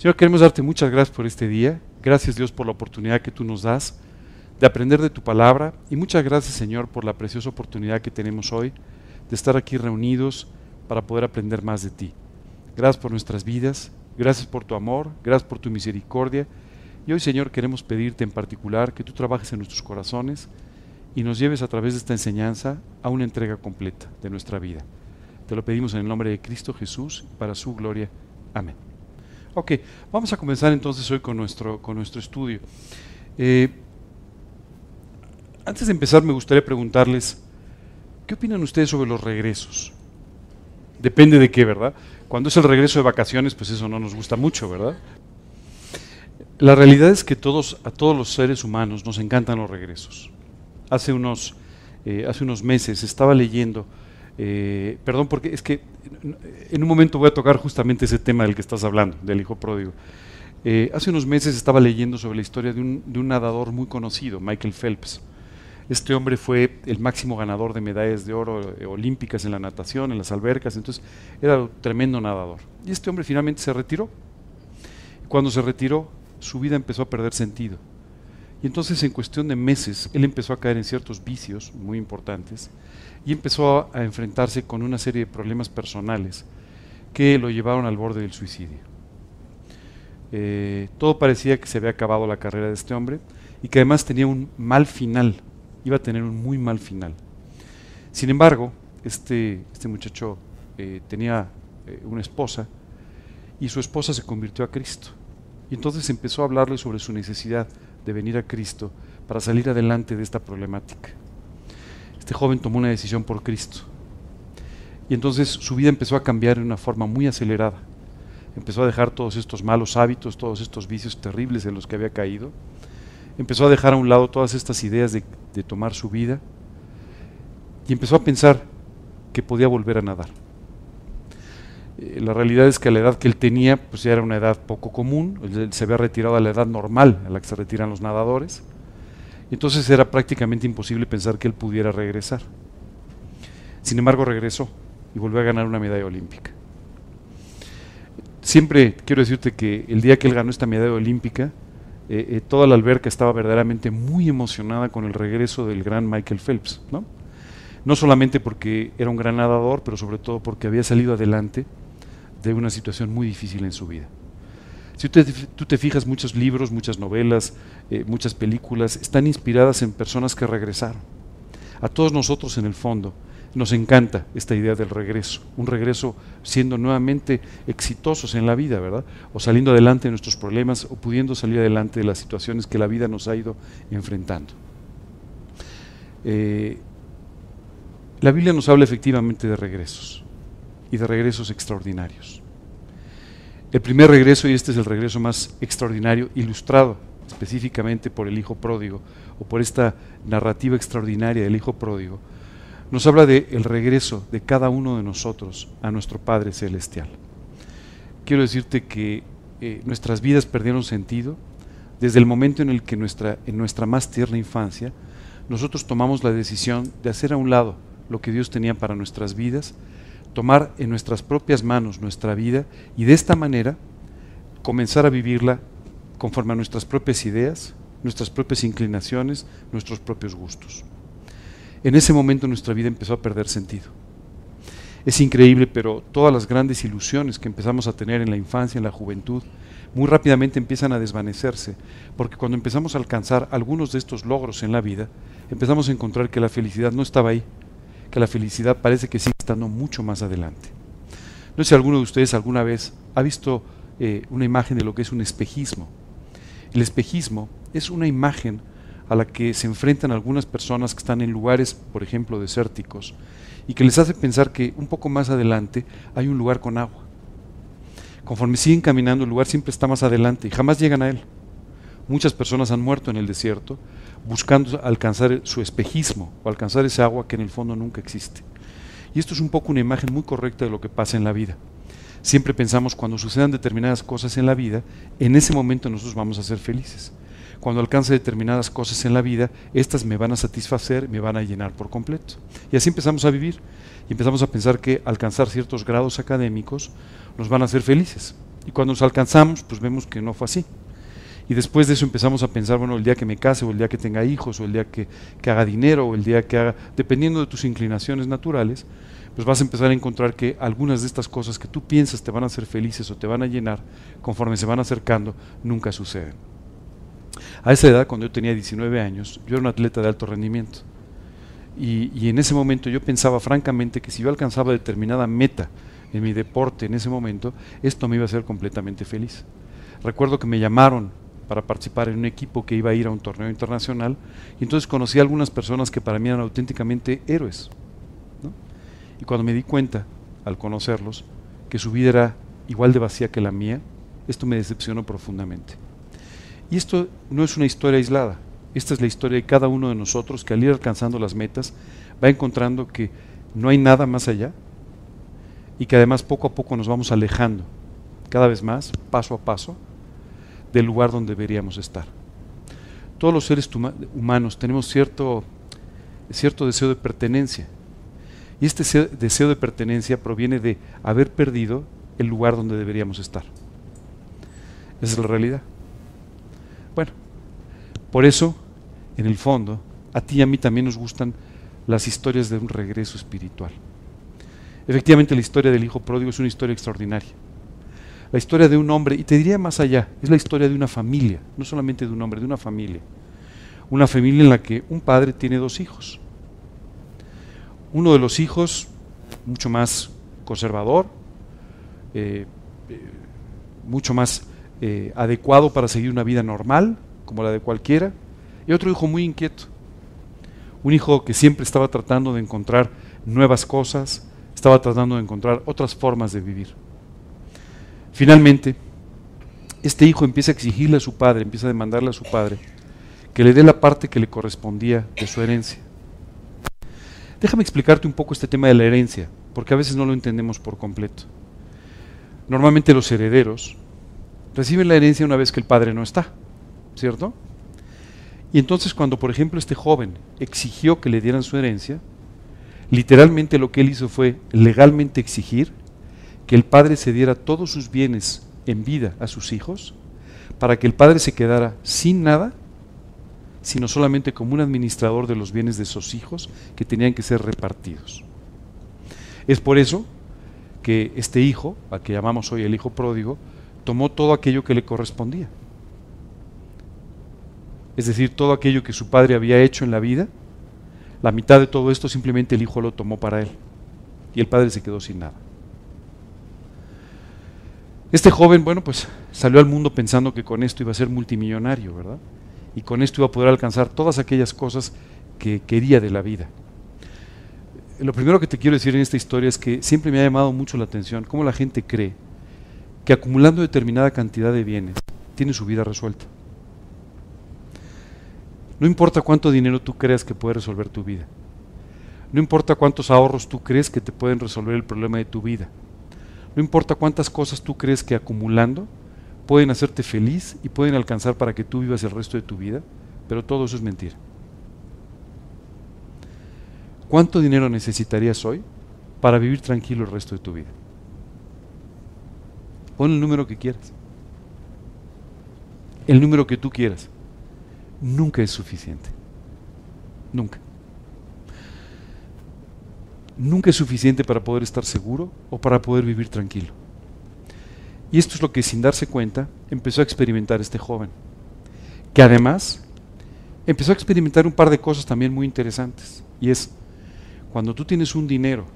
Señor, queremos darte muchas gracias por este día. Gracias Dios por la oportunidad que tú nos das de aprender de tu palabra. Y muchas gracias Señor por la preciosa oportunidad que tenemos hoy de estar aquí reunidos para poder aprender más de ti. Gracias por nuestras vidas. Gracias por tu amor. Gracias por tu misericordia. Y hoy Señor queremos pedirte en particular que tú trabajes en nuestros corazones y nos lleves a través de esta enseñanza a una entrega completa de nuestra vida. Te lo pedimos en el nombre de Cristo Jesús, para su gloria. Amén. Ok, vamos a comenzar entonces hoy con nuestro, con nuestro estudio. Eh, antes de empezar me gustaría preguntarles, ¿qué opinan ustedes sobre los regresos? Depende de qué, ¿verdad? Cuando es el regreso de vacaciones, pues eso no nos gusta mucho, ¿verdad? La realidad es que todos, a todos los seres humanos nos encantan los regresos hace unos, eh, hace unos meses estaba leyendo, eh, perdón, porque es que en un momento voy a tocar justamente ese tema del que estás hablando, del hijo pródigo. Eh, hace unos meses estaba leyendo sobre la historia de un, nadador muy conocido, Michael Phelps. Este hombre fue el máximo ganador de medallas de oro olímpicas en la natación, en las albercas, entonces era un tremendo nadador. Y este hombre finalmente se retiró. Cuando se retiró, su vida empezó a perder sentido y entonces en cuestión de meses él empezó a caer en ciertos vicios muy importantes y empezó a, enfrentarse con una serie de problemas personales que lo llevaron al borde del suicidio. Eh, todo parecía que se había acabado la carrera de este hombre y que además tenía un mal final, iba a tener un muy mal final. Sin embargo, este, este muchacho eh, tenía eh, una esposa y su esposa se convirtió a Cristo. Y entonces empezó a hablarle sobre su necesidad de venir a Cristo para salir adelante de esta problemática. Este joven tomó una decisión por Cristo. Y entonces su vida empezó a cambiar de una forma muy acelerada. Empezó a dejar todos estos malos hábitos, todos estos vicios terribles en los que había caído. Empezó a dejar a un lado todas estas ideas de, tomar su vida. Y empezó a pensar que podía volver a nadar. Eh, la realidad es que a la edad que él tenía, pues ya era una edad poco común, él se había retirado a la edad normal a la que se retiran los nadadores, entonces era prácticamente imposible pensar que él pudiera regresar. Sin embargo, regresó y volvió a ganar una medalla olímpica. Siempre quiero decirte que el día que él ganó esta medalla olímpica, eh, eh, toda la alberca estaba verdaderamente muy emocionada con el regreso del gran Michael Phelps, ¿no? No solamente porque era un gran nadador, pero sobre todo porque había salido adelante de una situación muy difícil en su vida. Si tú te, fijas, muchos libros, muchas novelas, eh, muchas películas están inspiradas en personas que regresaron. A todos nosotros en el fondo nos encanta esta idea del regreso, un regreso siendo nuevamente exitosos en la vida, ¿verdad? O saliendo adelante de nuestros problemas o pudiendo salir adelante de las situaciones que la vida nos ha ido enfrentando. Eh, la Biblia nos habla efectivamente de regresos y de regresos extraordinarios. El primer regreso, y este es el regreso más extraordinario, ilustrado específicamente por el Hijo Pródigo, o por esta narrativa extraordinaria del Hijo Pródigo, nos habla del el regreso de cada uno de nosotros a nuestro Padre Celestial. Quiero decirte que eh, nuestras vidas perdieron sentido desde el momento en el que nuestra, en nuestra más tierna infancia nosotros tomamos la decisión de hacer a un lado lo que Dios tenía para nuestras vidas tomar en nuestras propias manos nuestra vida y de esta manera comenzar a vivirla conforme a nuestras propias ideas, nuestras propias inclinaciones, nuestros propios gustos. En ese momento nuestra vida empezó a perder sentido. Es increíble, pero todas las grandes ilusiones que empezamos a tener en la infancia, en la juventud, muy rápidamente empiezan a desvanecerse, porque cuando empezamos a alcanzar algunos de estos logros en la vida, empezamos a encontrar que la felicidad no estaba ahí, que la felicidad parece que sigue estando mucho más adelante. No sé si alguno de ustedes alguna vez ha visto eh, una imagen de lo que es un espejismo. El espejismo es una imagen a la que se enfrentan algunas personas que están en lugares, por ejemplo, desérticos, y que les hace pensar que un poco más adelante hay un lugar con agua. Conforme siguen caminando, el lugar siempre está más adelante y jamás llegan a él. Muchas personas han muerto en el desierto buscando alcanzar su espejismo o alcanzar ese agua que en el fondo nunca existe. Y esto es un poco una imagen muy correcta de lo que pasa en la vida. Siempre pensamos cuando sucedan determinadas cosas en la vida, en ese momento nosotros vamos a ser felices. Cuando alcance determinadas cosas en la vida, estas me van a satisfacer, me van a llenar por completo. Y así empezamos a vivir y empezamos a pensar que alcanzar ciertos grados académicos nos van a hacer felices. Y cuando nos alcanzamos, pues vemos que no fue así. Y después de eso empezamos a pensar, bueno, el día que me case, o el día que tenga hijos, o el día que, que haga dinero, o el día que haga, dependiendo de tus inclinaciones naturales, pues vas a empezar a encontrar que algunas de estas cosas que tú piensas te van a hacer felices o te van a llenar, conforme se van acercando, nunca suceden. A esa edad, cuando yo tenía 19 años, yo era un atleta de alto rendimiento. Y, y en ese momento yo pensaba francamente que si yo alcanzaba determinada meta en mi deporte en ese momento, esto me iba a hacer completamente feliz. Recuerdo que me llamaron para participar en un equipo que iba a ir a un torneo internacional y entonces conocí a algunas personas que para mí eran auténticamente héroes. Y cuando me di cuenta, al conocerlos, que su vida era igual de vacía que la mía, esto me decepcionó profundamente. Y esto no es una historia aislada, esta es la historia de cada uno de nosotros que al ir alcanzando las metas va encontrando que no hay nada más allá y que además poco a poco nos vamos alejando cada vez más, paso a paso, del lugar donde deberíamos estar. Todos los seres humanos tenemos cierto, cierto deseo de pertenencia. Y este deseo de pertenencia proviene de haber perdido el lugar donde deberíamos estar. Esa es la realidad. Bueno, por eso, en el fondo, a ti y a mí también nos gustan las historias de un regreso espiritual. Efectivamente, la historia del Hijo Pródigo es una historia extraordinaria la historia de un hombre, y te diría más allá, es la historia de una familia, no solamente de un hombre, de una familia. Una familia en la que un padre tiene dos hijos. Uno de los hijos, mucho más conservador, eh, eh, mucho más eh, adecuado para seguir una vida normal, como la de cualquiera, y otro hijo muy inquieto. Un hijo que siempre estaba tratando de encontrar nuevas cosas, estaba tratando de encontrar otras formas de vivir. Finalmente, este hijo empieza a exigirle a su padre, empieza a demandarle a su padre que le dé la parte que le correspondía de su herencia. Déjame explicarte un poco este tema de la herencia, porque a veces no lo entendemos por completo. Normalmente los herederos reciben la herencia una vez que el padre no está, ¿cierto? Y entonces cuando, por ejemplo, este joven exigió que le dieran su herencia, literalmente lo que él hizo fue legalmente exigir que el padre se diera todos sus bienes en vida a sus hijos, para que el padre se quedara sin nada, sino solamente como un administrador de los bienes de sus hijos que tenían que ser repartidos. Es por eso que este hijo, al que llamamos hoy el hijo pródigo, tomó todo aquello que le correspondía. Es decir, todo aquello que su padre había hecho en la vida, la mitad de todo esto simplemente el hijo lo tomó para él. Y el padre se quedó sin nada. Este joven, bueno, pues salió al mundo pensando que con esto iba a ser multimillonario, ¿verdad? Y con esto iba a poder alcanzar todas aquellas cosas que quería de la vida. Lo primero que te quiero decir en esta historia es que siempre me ha llamado mucho la atención cómo la gente cree que acumulando determinada cantidad de bienes tiene su vida resuelta. No importa cuánto dinero tú creas que puede resolver tu vida. No importa cuántos ahorros tú crees que te pueden resolver el problema de tu vida. No importa cuántas cosas tú crees que acumulando pueden hacerte feliz y pueden alcanzar para que tú vivas el resto de tu vida, pero todo eso es mentira. ¿Cuánto dinero necesitarías hoy para vivir tranquilo el resto de tu vida? Pon el número que quieras. El número que tú quieras. Nunca es suficiente. Nunca nunca es suficiente para poder estar seguro o para poder vivir tranquilo. Y esto es lo que sin darse cuenta empezó a experimentar este joven, que además empezó a experimentar un par de cosas también muy interesantes. Y es, cuando tú tienes un dinero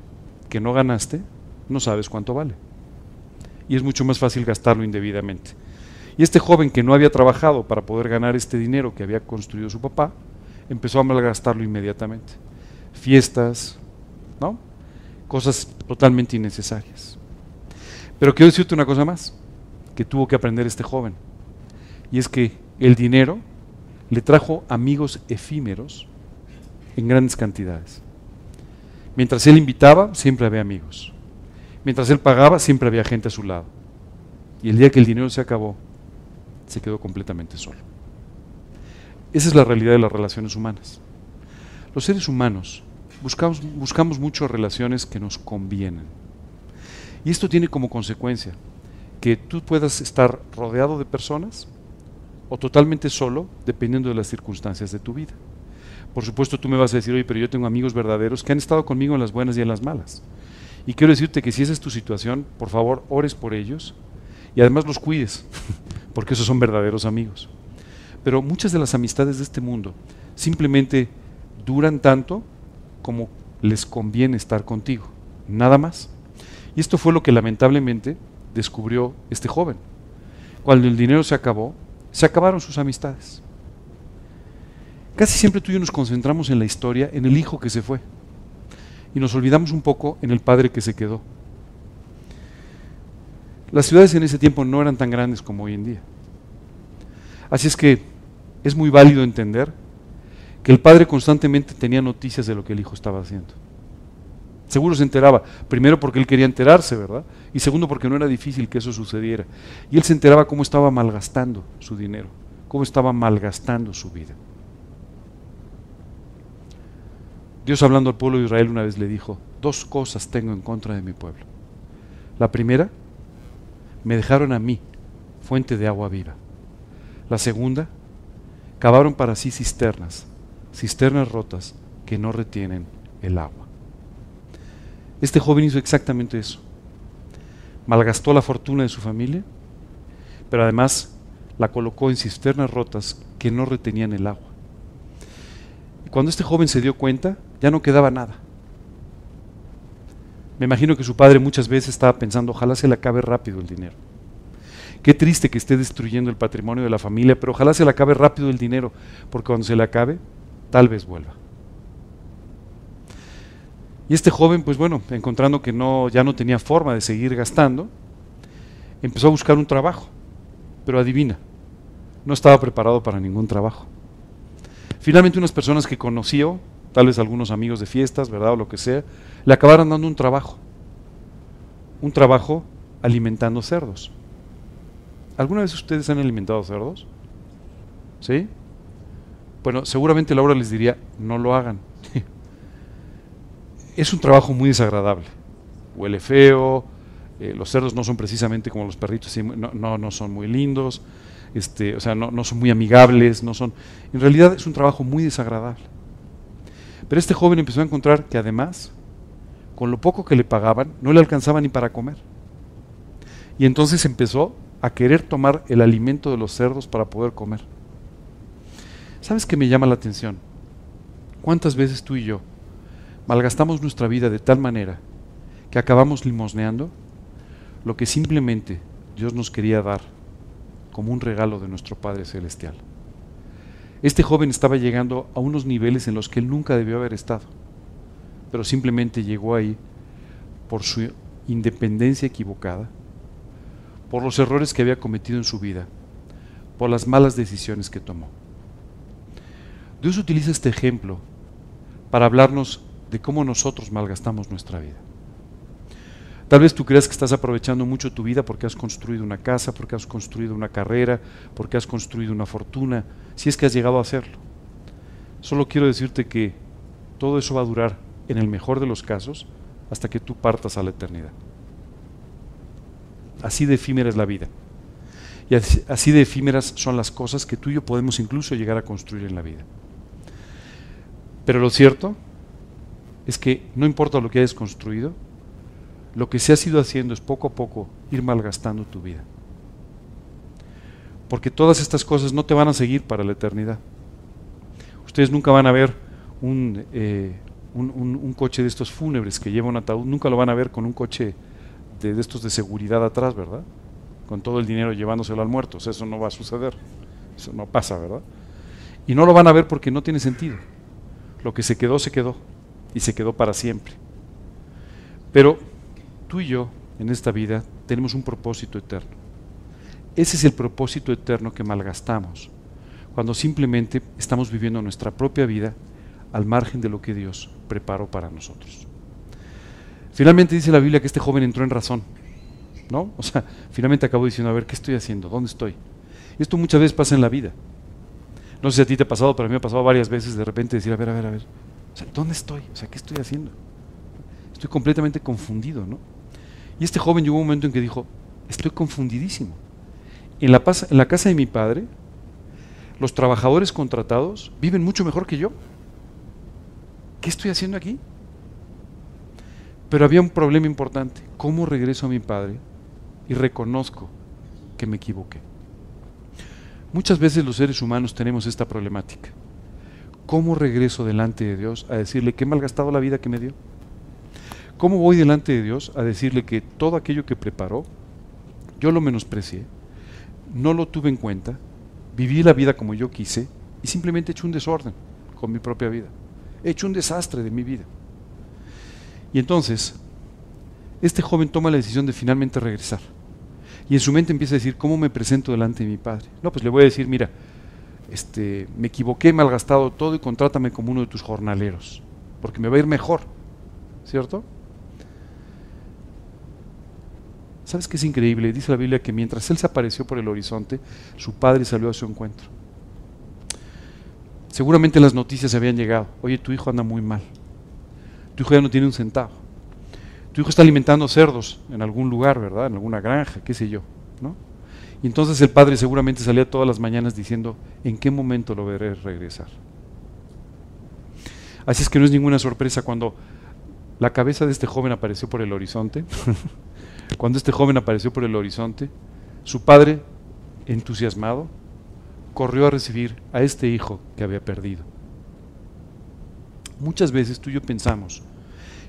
que no ganaste, no sabes cuánto vale. Y es mucho más fácil gastarlo indebidamente. Y este joven que no había trabajado para poder ganar este dinero que había construido su papá, empezó a malgastarlo inmediatamente. Fiestas, Cosas totalmente innecesarias. Pero quiero decirte una cosa más que tuvo que aprender este joven. Y es que el dinero le trajo amigos efímeros en grandes cantidades. Mientras él invitaba, siempre había amigos. Mientras él pagaba, siempre había gente a su lado. Y el día que el dinero se acabó, se quedó completamente solo. Esa es la realidad de las relaciones humanas. Los seres humanos buscamos, buscamos mucho relaciones que nos convienen. Y esto tiene como consecuencia que tú puedas estar rodeado de personas o totalmente solo, dependiendo de las circunstancias de tu vida. Por supuesto, tú me vas a decir, oye, pero yo tengo amigos verdaderos que han estado conmigo en las buenas y en las malas. Y quiero decirte que si esa es tu situación, por favor, ores por ellos y además los cuides, porque esos son verdaderos amigos. Pero muchas de las amistades de este mundo simplemente duran tanto como les conviene estar contigo, nada más. Y esto fue lo que lamentablemente descubrió este joven. Cuando el dinero se acabó, se acabaron sus amistades. Casi siempre tú y yo nos concentramos en la historia, en el hijo que se fue, y nos olvidamos un poco en el padre que se quedó. Las ciudades en ese tiempo no eran tan grandes como hoy en día. Así es que es muy válido entender que el padre constantemente tenía noticias de lo que el hijo estaba haciendo. Seguro se enteraba, primero porque él quería enterarse, ¿verdad? Y segundo porque no era difícil que eso sucediera. Y él se enteraba cómo estaba malgastando su dinero, cómo estaba malgastando su vida. Dios hablando al pueblo de Israel una vez le dijo, dos cosas tengo en contra de mi pueblo. La primera, me dejaron a mí, fuente de agua viva. La segunda, cavaron para sí cisternas, cisternas rotas que no retienen el agua. Este joven hizo exactamente eso. Malgastó la fortuna de su familia, pero además la colocó en cisternas rotas que no retenían el agua. Y cuando este joven se dio cuenta, ya no quedaba nada. Me imagino que su padre muchas veces estaba pensando, ojalá se le acabe rápido el dinero. Qué triste que esté destruyendo el patrimonio de la familia, pero ojalá se le acabe rápido el dinero, porque cuando se le acabe, tal vez vuelva. Y este joven, pues bueno, encontrando que no, ya no tenía forma de seguir gastando, empezó a buscar un trabajo. Pero adivina, no estaba preparado para ningún trabajo. Finalmente unas personas que conoció, tal vez algunos amigos de fiestas, ¿verdad? O lo que sea, le acabaron dando un trabajo. Un trabajo alimentando cerdos. ¿Alguna vez ustedes han alimentado cerdos? ¿Sí? Bueno, seguramente Laura les diría, no lo hagan. es un trabajo muy desagradable. Huele feo, eh, los cerdos no son precisamente como los perritos, no, no, son muy lindos, este, o sea, no, no son muy amigables, no son... En realidad es un trabajo muy desagradable. Pero este joven empezó a encontrar que además, con lo poco que le pagaban, no le alcanzaba ni para comer. Y entonces empezó a querer tomar el alimento de los cerdos para poder comer. ¿Sabes qué me llama la atención? ¿Cuántas veces tú y yo malgastamos nuestra vida de tal manera que acabamos limosneando lo que simplemente Dios nos quería dar como un regalo de nuestro Padre Celestial? Este joven estaba llegando a unos niveles en los que él nunca debió haber estado, pero simplemente llegó ahí por su independencia equivocada por los errores que había cometido en su vida, por las malas decisiones que tomó. Dios utiliza este ejemplo para hablarnos de cómo nosotros malgastamos nuestra vida. Tal vez tú creas que estás aprovechando mucho tu vida porque has construido una casa, porque has construido una carrera, porque has construido una fortuna, si es que has llegado a hacerlo. Solo quiero decirte que todo eso va a durar, en el mejor de los casos, hasta que tú partas a la eternidad. Así de efímera es la vida. Y así, de efímeras son las cosas que tú y yo podemos incluso llegar a construir en la vida. Pero lo cierto es que no importa lo que hayas construido, lo que se ha ido haciendo es poco a poco ir malgastando tu vida. Porque todas estas cosas no te van a seguir para la eternidad. Ustedes nunca van a ver un, eh, un coche de estos fúnebres que lleva un ataúd, nunca lo van a ver con un coche de, estos de seguridad atrás, ¿verdad? Con todo el dinero llevándoselo al muerto. eso no va a suceder. Eso no pasa, ¿verdad? Y no lo van a ver porque no tiene sentido. Lo que se quedó, se quedó. Y se quedó para siempre. Pero tú y yo, en esta vida, tenemos un propósito eterno. Ese es el propósito eterno que malgastamos cuando simplemente estamos viviendo nuestra propia vida al margen de lo que Dios preparó para nosotros. Finalmente dice la Biblia que este joven entró en razón. ¿No? O sea, finalmente acabó diciendo, a ver, ¿qué estoy haciendo? ¿Dónde estoy? Esto muchas veces pasa en la vida. No sé si a ti te ha pasado, pero a mí me ha pasado varias veces de repente decir, a ver, a ver, a ver, o sea, ¿dónde estoy? O sea, ¿qué estoy haciendo? Estoy completamente confundido, ¿no? Y este joven llegó un momento en que dijo, estoy confundidísimo. En la, en la casa de mi padre, los trabajadores contratados viven mucho mejor que yo. ¿Qué estoy haciendo aquí? Pero había un problema importante. ¿Cómo regreso a mi padre y reconozco que me equivoqué? Muchas veces los seres humanos tenemos esta problemática. ¿Cómo regreso delante de Dios a decirle que he malgastado la vida que me dio? ¿Cómo voy delante de Dios a decirle que todo aquello que preparó, yo lo menosprecié, no lo tuve en cuenta, viví la vida como yo quise y simplemente he hecho un desorden con mi propia vida? He hecho un desastre de mi vida. Y entonces, este joven toma la decisión de finalmente regresar. Y en su mente empieza a decir, ¿cómo me presento delante de mi padre? No, pues le voy a decir, mira, este, me equivoqué, malgastado todo y contrátame como uno de tus jornaleros, porque me va a ir mejor, ¿cierto? ¿Sabes qué es increíble? Dice la Biblia que mientras él se apareció por el horizonte, su padre salió a su encuentro. Seguramente las noticias habían llegado. Oye, tu hijo anda muy mal. Tu hijo ya no tiene un centavo. Tu hijo está alimentando cerdos en algún lugar, ¿verdad? En alguna granja, qué sé yo, ¿no? Y entonces el padre seguramente salía todas las mañanas diciendo, ¿en qué momento lo veré regresar? Así es que no es ninguna sorpresa cuando la cabeza de este joven apareció por el horizonte, cuando este joven apareció por el horizonte, su padre, entusiasmado, corrió a recibir a este hijo que había perdido. Muchas veces tú y yo pensamos,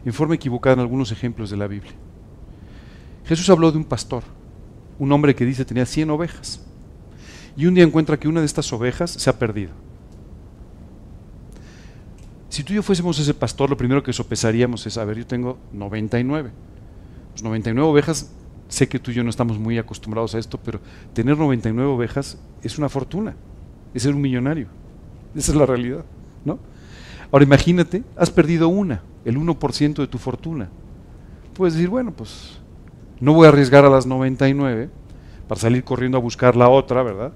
en forma equivocada, en algunos ejemplos de la Biblia. Jesús habló de un pastor, un hombre que dice tenía 100 ovejas. Y un día encuentra que una de estas ovejas se ha perdido. Si tú y yo fuésemos ese pastor, lo primero que sopesaríamos es, a ver, yo tengo 99. Pues 99 ovejas, sé que tú y yo no estamos muy acostumbrados a esto, pero tener 99 ovejas es una fortuna, es ser un millonario. Esa es la realidad, ¿no? Ahora imagínate, has perdido una, el 1% de tu fortuna. Puedes decir, bueno, pues no voy a arriesgar a las 99 para salir corriendo a buscar la otra, ¿verdad?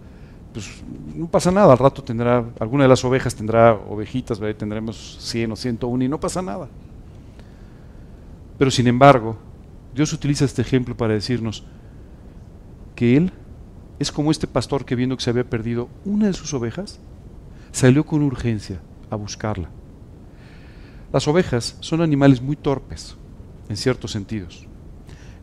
Pues no pasa nada, al rato tendrá, alguna de las ovejas tendrá ovejitas, ¿verdad? tendremos 100 o 101 y no pasa nada. Pero sin embargo, Dios utiliza este ejemplo para decirnos que Él es como este pastor que viendo que se había perdido una de sus ovejas, salió con urgencia a buscarla. Las ovejas son animales muy torpes, en ciertos sentidos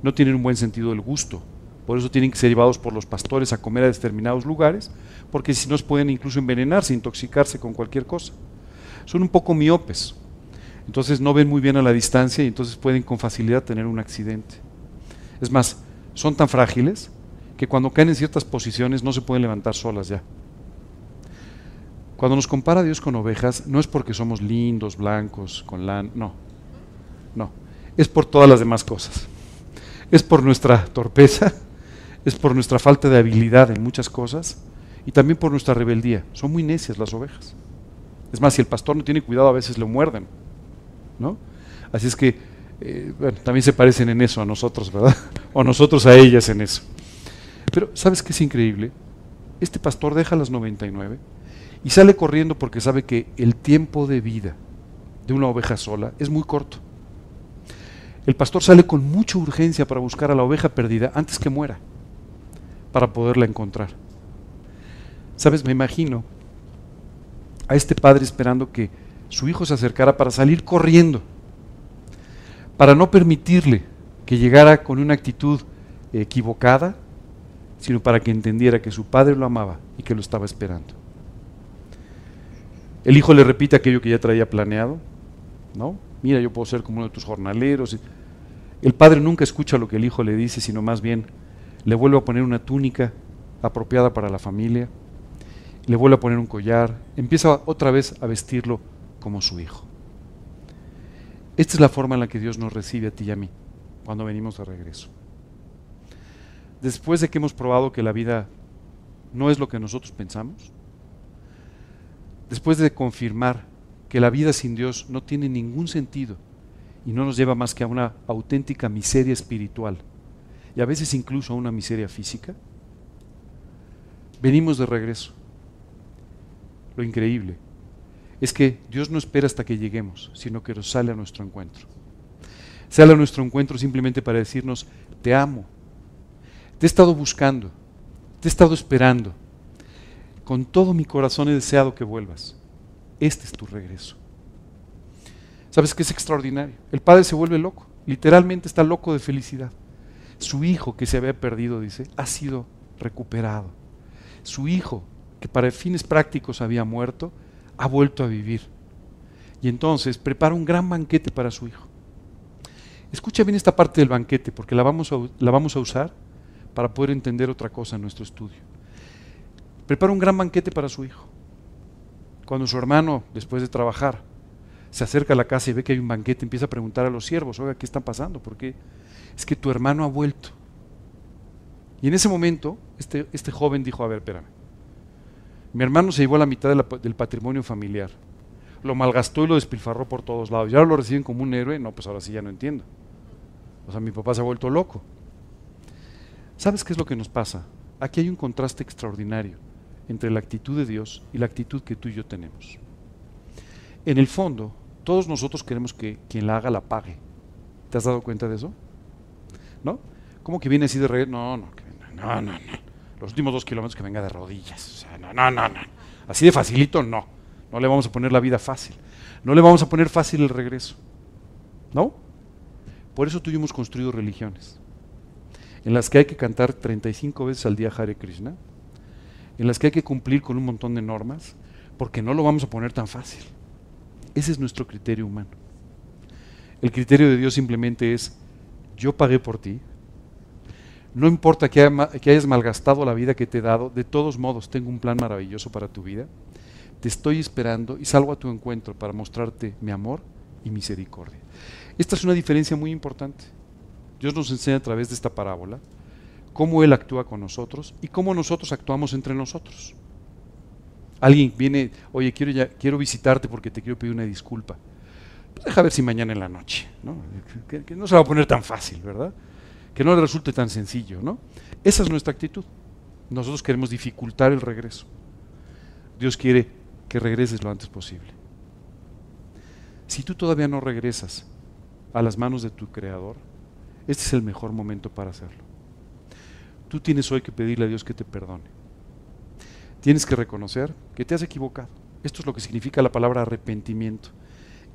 no tienen un buen sentido del gusto. Por eso tienen que ser llevados por los pastores a comer a determinados lugares, porque si no pueden incluso envenenarse, intoxicarse con cualquier cosa. Son un poco miopes, entonces no ven muy bien a la distancia y entonces pueden con facilidad tener un accidente. Es más, son tan frágiles que cuando caen en ciertas posiciones no se pueden levantar solas ya. Cuando nos compara Dios con ovejas, no es porque somos lindos, blancos, con lan, no, no, es por todas las demás cosas es por nuestra torpeza, es por nuestra falta de habilidad en muchas cosas y también por nuestra rebeldía. Son muy necias las ovejas. Es más, si el pastor no tiene cuidado, a veces lo muerden. ¿no? Así es que eh, también se parecen en eso a nosotros, ¿verdad? o nosotros a ellas en eso. Pero, ¿sabes qué es increíble? Este pastor deja las 99 y sale corriendo porque sabe que el tiempo de vida de una oveja sola es muy corto. El pastor sale con mucha urgencia para buscar a la oveja perdida antes que muera, para poderla encontrar. Sabes, me imagino a este padre esperando que su hijo se acercara para salir corriendo, para no permitirle que llegara con una actitud equivocada, sino para que entendiera que su padre lo amaba y que lo estaba esperando. El hijo le repite aquello que ya traía planeado, ¿no? Mira, yo puedo ser como uno de tus jornaleros. El padre nunca escucha lo que el hijo le dice, sino más bien le vuelve a poner una túnica apropiada para la familia, le vuelve a poner un collar, empieza otra vez a vestirlo como su hijo. Esta es la forma en la que Dios nos recibe a ti y a mí cuando venimos de regreso. Después de que hemos probado que la vida no es lo que nosotros pensamos, después de confirmar que la vida sin Dios no tiene ningún sentido, y no nos lleva más que a una auténtica miseria espiritual y a veces incluso a una miseria física, venimos de regreso. Lo increíble es que Dios no espera hasta que lleguemos, sino que nos sale a nuestro encuentro. Sale a nuestro encuentro simplemente para decirnos, te amo. Te he estado buscando, te he estado esperando. Con todo mi corazón he deseado que vuelvas. Este es tu regreso. ¿Sabes qué es extraordinario? El padre se vuelve loco, literalmente está loco de felicidad. Su hijo que se había perdido, dice, ha sido recuperado. Su hijo, que para fines prácticos había muerto, ha vuelto a vivir. Y entonces prepara un gran banquete para su hijo. Escucha bien esta parte del banquete, porque la vamos a, la vamos a usar para poder entender otra cosa en nuestro estudio. Prepara un gran banquete para su hijo. Cuando su hermano, después de trabajar, se acerca a la casa y ve que hay un banquete, empieza a preguntar a los siervos, oiga, ¿qué está pasando? Porque es que tu hermano ha vuelto. Y en ese momento, este, este joven dijo, a ver, espérame, mi hermano se llevó a la mitad del patrimonio familiar, lo malgastó y lo despilfarró por todos lados, y ahora lo reciben como un héroe, no, pues ahora sí ya no entiendo. O sea, mi papá se ha vuelto loco. ¿Sabes qué es lo que nos pasa? Aquí hay un contraste extraordinario entre la actitud de Dios y la actitud que tú y yo tenemos. En el fondo, todos nosotros queremos que quien la haga la pague. ¿Te has dado cuenta de eso? ¿No? ¿Cómo que viene así de rey? No, no, no, no, no. Los últimos dos kilómetros que venga de rodillas. O sea, no, no, no, no. Así de facilito, no. No le vamos a poner la vida fácil. No le vamos a poner fácil el regreso. ¿No? Por eso tú y yo hemos construido religiones. En las que hay que cantar 35 veces al día Hare Krishna. En las que hay que cumplir con un montón de normas. Porque no lo vamos a poner tan fácil. Ese es nuestro criterio humano. El criterio de Dios simplemente es, yo pagué por ti, no importa que, hayas malgastado la vida que te he dado, de todos modos tengo un plan maravilloso para tu vida. Te estoy esperando y salgo a tu encuentro para mostrarte mi amor y misericordia. Esta es una diferencia muy importante. Dios nos enseña a través de esta parábola cómo Él actúa con nosotros y cómo nosotros actuamos entre nosotros. Alguien viene, oye, quiero, ya, quiero visitarte porque te quiero pedir una disculpa. Pues deja ver si mañana en la noche, ¿no? que no se va a poner tan fácil, ¿verdad? que no le resulte tan sencillo, ¿no? Esa es nuestra actitud. Nosotros queremos dificultar el regreso. Dios quiere que regreses lo antes posible. Si tú todavía no regresas a las manos de tu Creador, este es el mejor momento para hacerlo. Tú tienes hoy que pedirle a Dios que te perdone. Tienes que reconocer que te has equivocado. Esto es lo que significa la palabra arrepentimiento.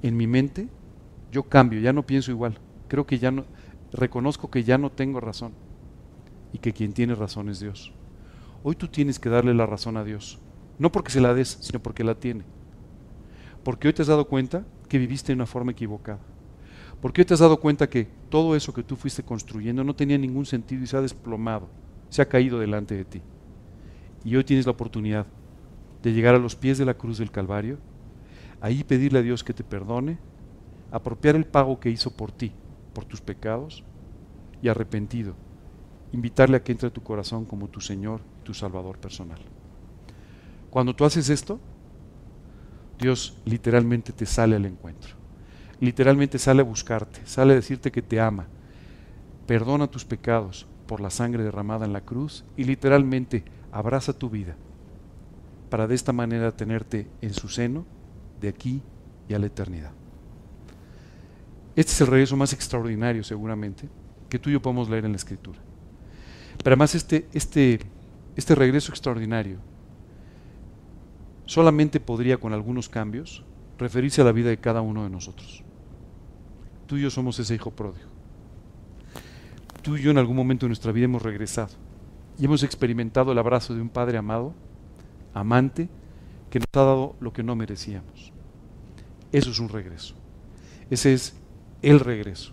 En mi mente, yo cambio, ya no pienso igual. Creo que ya no, reconozco que ya no tengo razón y que quien tiene razón es Dios. Hoy tú tienes que darle la razón a Dios, no porque se la des, sino porque la tiene. Porque hoy te has dado cuenta que viviste de una forma equivocada. Porque hoy te has dado cuenta que todo eso que tú fuiste construyendo no tenía ningún sentido y se ha desplomado, se ha caído delante de ti. Y hoy tienes la oportunidad de llegar a los pies de la cruz del Calvario, ahí pedirle a Dios que te perdone, apropiar el pago que hizo por ti por tus pecados y arrepentido, invitarle a que entre a tu corazón como tu Señor y tu Salvador personal. Cuando tú haces esto, Dios literalmente te sale al encuentro. Literalmente sale a buscarte, sale a decirte que te ama, perdona tus pecados por la sangre derramada en la cruz y literalmente abraza tu vida para de esta manera tenerte en su seno de aquí y a la eternidad. Este es el regreso más extraordinario seguramente que tú y yo podemos leer en la Escritura. Pero además este, este, este regreso extraordinario solamente podría con algunos cambios referirse a la vida de cada uno de nosotros. Tú y yo somos ese hijo pródigo. Tú y yo en algún momento de nuestra vida hemos regresado y hemos experimentado el abrazo de un Padre amado, amante, que nos ha dado lo que no merecíamos. Eso es un regreso. Ese es el regreso.